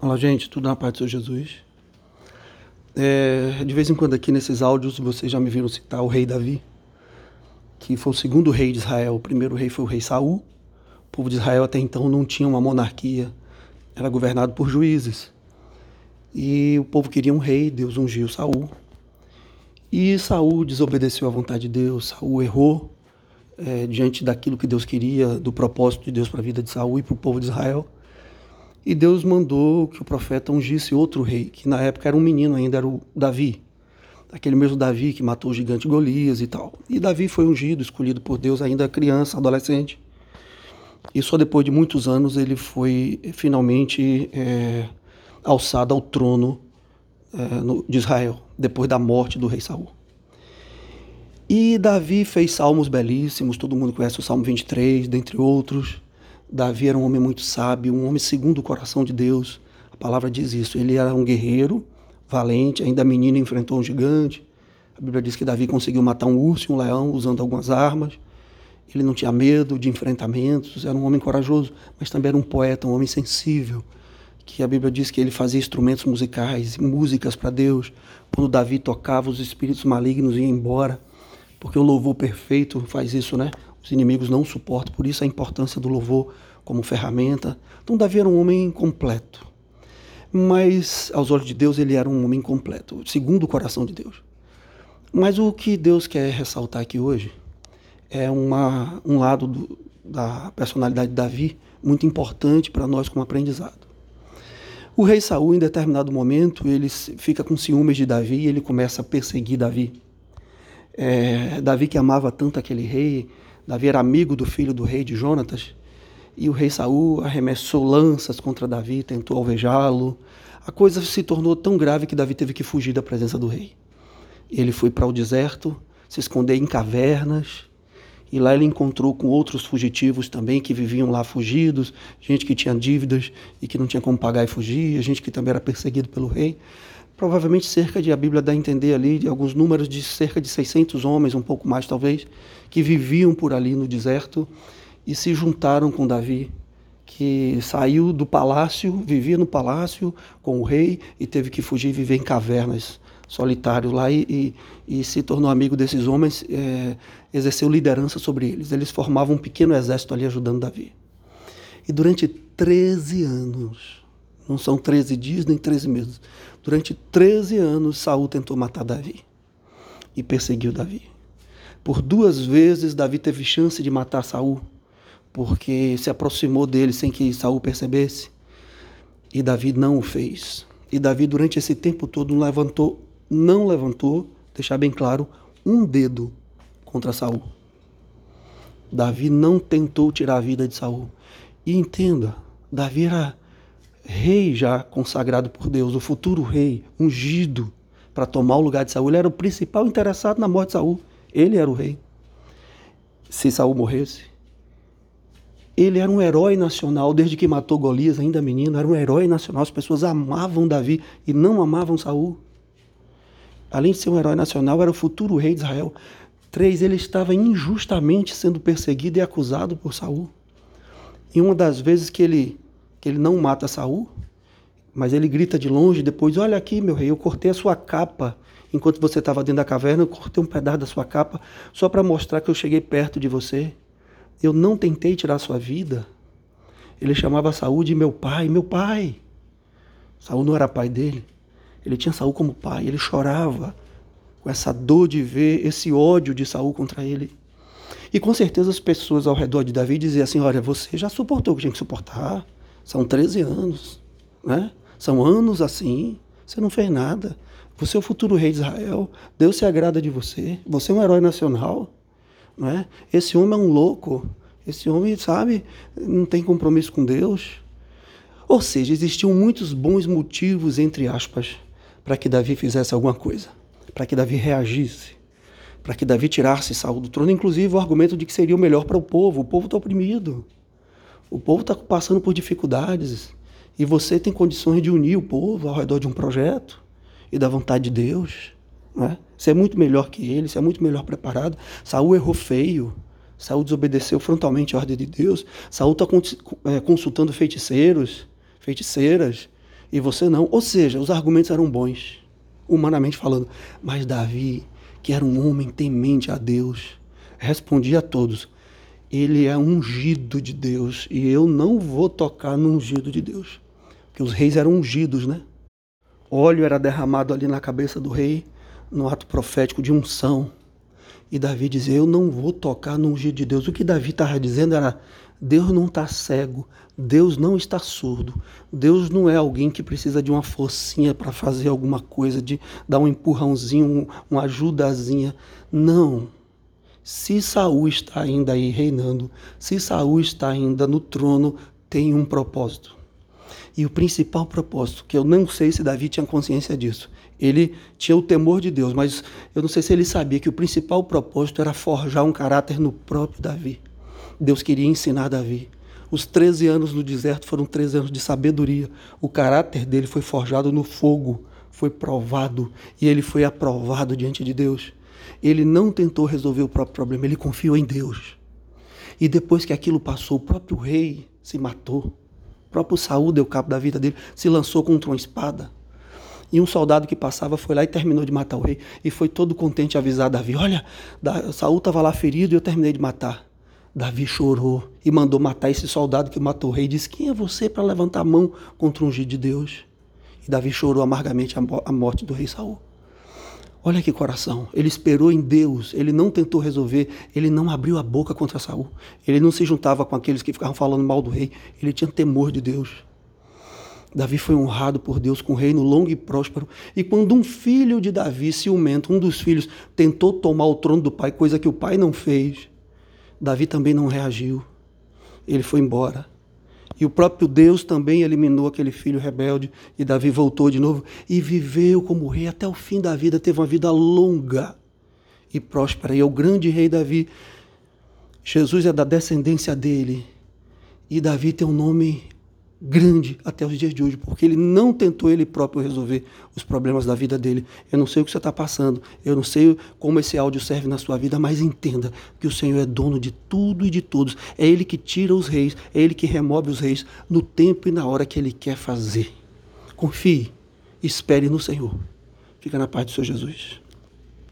Olá, gente, tudo na paz do Senhor Jesus. É, de vez em quando aqui nesses áudios vocês já me viram citar o rei Davi, que foi o segundo rei de Israel. O primeiro rei foi o rei Saul. O povo de Israel até então não tinha uma monarquia, era governado por juízes. E o povo queria um rei, Deus ungiu Saul. E Saul desobedeceu à vontade de Deus, Saul errou é, diante daquilo que Deus queria, do propósito de Deus para a vida de Saul e para o povo de Israel. E Deus mandou que o profeta ungisse outro rei, que na época era um menino ainda, era o Davi. Aquele mesmo Davi que matou o gigante Golias e tal. E Davi foi ungido, escolhido por Deus ainda criança, adolescente. E só depois de muitos anos ele foi finalmente é, alçado ao trono é, no, de Israel, depois da morte do rei Saul. E Davi fez salmos belíssimos, todo mundo conhece o Salmo 23, dentre outros. Davi era um homem muito sábio, um homem segundo o coração de Deus. A palavra diz isso. Ele era um guerreiro, valente, ainda menino enfrentou um gigante. A Bíblia diz que Davi conseguiu matar um urso e um leão usando algumas armas. Ele não tinha medo de enfrentamentos, era um homem corajoso, mas também era um poeta, um homem sensível, que a Bíblia diz que ele fazia instrumentos musicais, músicas para Deus. Quando Davi tocava, os espíritos malignos iam embora, porque o louvor perfeito faz isso, né? Os inimigos não suportam, por isso a importância do louvor como ferramenta. Então, Davi era um homem completo. Mas, aos olhos de Deus, ele era um homem completo, segundo o coração de Deus. Mas o que Deus quer ressaltar aqui hoje é uma, um lado do, da personalidade de Davi muito importante para nós como aprendizado. O rei Saul, em determinado momento, ele fica com ciúmes de Davi e ele começa a perseguir Davi. É, Davi que amava tanto aquele rei, Davi era amigo do filho do rei de Jonatas, e o rei Saul arremessou lanças contra Davi, tentou alvejá-lo. A coisa se tornou tão grave que Davi teve que fugir da presença do rei. Ele foi para o deserto, se esconder em cavernas, e lá ele encontrou com outros fugitivos também que viviam lá fugidos, gente que tinha dívidas e que não tinha como pagar e fugir, gente que também era perseguido pelo rei provavelmente cerca de, a Bíblia dá a entender ali, de alguns números de cerca de 600 homens, um pouco mais talvez, que viviam por ali no deserto e se juntaram com Davi, que saiu do palácio, vivia no palácio com o rei e teve que fugir e viver em cavernas, solitário lá e, e, e se tornou amigo desses homens, é, exerceu liderança sobre eles. Eles formavam um pequeno exército ali ajudando Davi. E durante 13 anos, não são 13 dias nem 13 meses. Durante 13 anos, Saul tentou matar Davi e perseguiu Davi. Por duas vezes, Davi teve chance de matar Saul, porque se aproximou dele sem que Saul percebesse. E Davi não o fez. E Davi, durante esse tempo todo, não levantou, não levantou, deixar bem claro, um dedo contra Saul. Davi não tentou tirar a vida de Saul. E entenda, Davi era rei já consagrado por Deus, o futuro rei, ungido para tomar o lugar de Saul. Ele era o principal interessado na morte de Saul. Ele era o rei. Se Saul morresse, ele era um herói nacional desde que matou Golias, ainda menino, era um herói nacional. As pessoas amavam Davi e não amavam Saul. Além de ser um herói nacional, era o futuro rei de Israel. Três, ele estava injustamente sendo perseguido e acusado por Saul. E uma das vezes que ele que ele não mata Saul, mas ele grita de longe depois: Olha aqui, meu rei, eu cortei a sua capa. Enquanto você estava dentro da caverna, eu cortei um pedaço da sua capa só para mostrar que eu cheguei perto de você. Eu não tentei tirar sua vida. Ele chamava Saul de meu pai, meu pai. Saul não era pai dele. Ele tinha Saul como pai. Ele chorava com essa dor de ver esse ódio de Saul contra ele. E com certeza as pessoas ao redor de Davi diziam assim: Olha, você já suportou o que tinha que suportar. São 13 anos, né? São anos assim, você não fez nada. Você é o futuro rei de Israel, Deus se agrada de você, você é um herói nacional, né? Esse homem é um louco, esse homem, sabe, não tem compromisso com Deus. Ou seja, existiam muitos bons motivos, entre aspas, para que Davi fizesse alguma coisa, para que Davi reagisse, para que Davi tirasse Saul do trono, inclusive o argumento de que seria o melhor para o povo, o povo está oprimido. O povo está passando por dificuldades e você tem condições de unir o povo ao redor de um projeto e da vontade de Deus. Né? Você é muito melhor que ele, você é muito melhor preparado. Saul errou feio. Saul desobedeceu frontalmente a ordem de Deus. Saul está é, consultando feiticeiros, feiticeiras, e você não. Ou seja, os argumentos eram bons, humanamente falando. Mas Davi, que era um homem temente a Deus, respondia a todos: Ele é ungido de Deus e eu não vou tocar no ungido de Deus. Porque os reis eram ungidos, né? Óleo era derramado ali na cabeça do rei, no ato profético de unção. E Davi dizia: Eu não vou tocar no ungido de Deus. O que Davi estava dizendo era: Deus não está cego, Deus não está surdo, Deus não é alguém que precisa de uma forcinha para fazer alguma coisa, de dar um empurrãozinho, uma ajudazinha. Não. Se Saul está ainda aí reinando, se Saul está ainda no trono, tem um propósito. E o principal propósito, que eu não sei se Davi tinha consciência disso, ele tinha o temor de Deus, mas eu não sei se ele sabia que o principal propósito era forjar um caráter no próprio Davi. Deus queria ensinar Davi. Os 13 anos no deserto foram 13 anos de sabedoria. O caráter dele foi forjado no fogo, foi provado e ele foi aprovado diante de Deus. Ele não tentou resolver o próprio problema, ele confiou em Deus. E depois que aquilo passou, o próprio rei se matou. O próprio Saul deu cabo da vida dele, se lançou contra uma espada. E um soldado que passava foi lá e terminou de matar o rei. E foi todo contente avisar Davi: Olha, Saul estava lá ferido e eu terminei de matar. Davi chorou e mandou matar esse soldado que matou o rei. Disse: Quem é você para levantar a mão contra um ungido de Deus? E Davi chorou amargamente a morte do rei Saul. Olha que coração. Ele esperou em Deus, ele não tentou resolver, ele não abriu a boca contra Saul. Ele não se juntava com aqueles que ficavam falando mal do rei. Ele tinha temor de Deus. Davi foi honrado por Deus com um reino longo e próspero. E quando um filho de Davi, ciumento, um dos filhos, tentou tomar o trono do pai, coisa que o pai não fez, Davi também não reagiu. Ele foi embora. E o próprio Deus também eliminou aquele filho rebelde. E Davi voltou de novo e viveu como rei até o fim da vida. Teve uma vida longa e próspera. E é o grande rei Davi. Jesus é da descendência dele. E Davi tem um nome grande até os dias de hoje, porque ele não tentou ele próprio resolver os problemas da vida dele. Eu não sei o que você está passando, eu não sei como esse áudio serve na sua vida, mas entenda que o Senhor é dono de tudo e de todos. É Ele que tira os reis, é Ele que remove os reis no tempo e na hora que Ele quer fazer. Confie, espere no Senhor. Fica na paz do Senhor Jesus.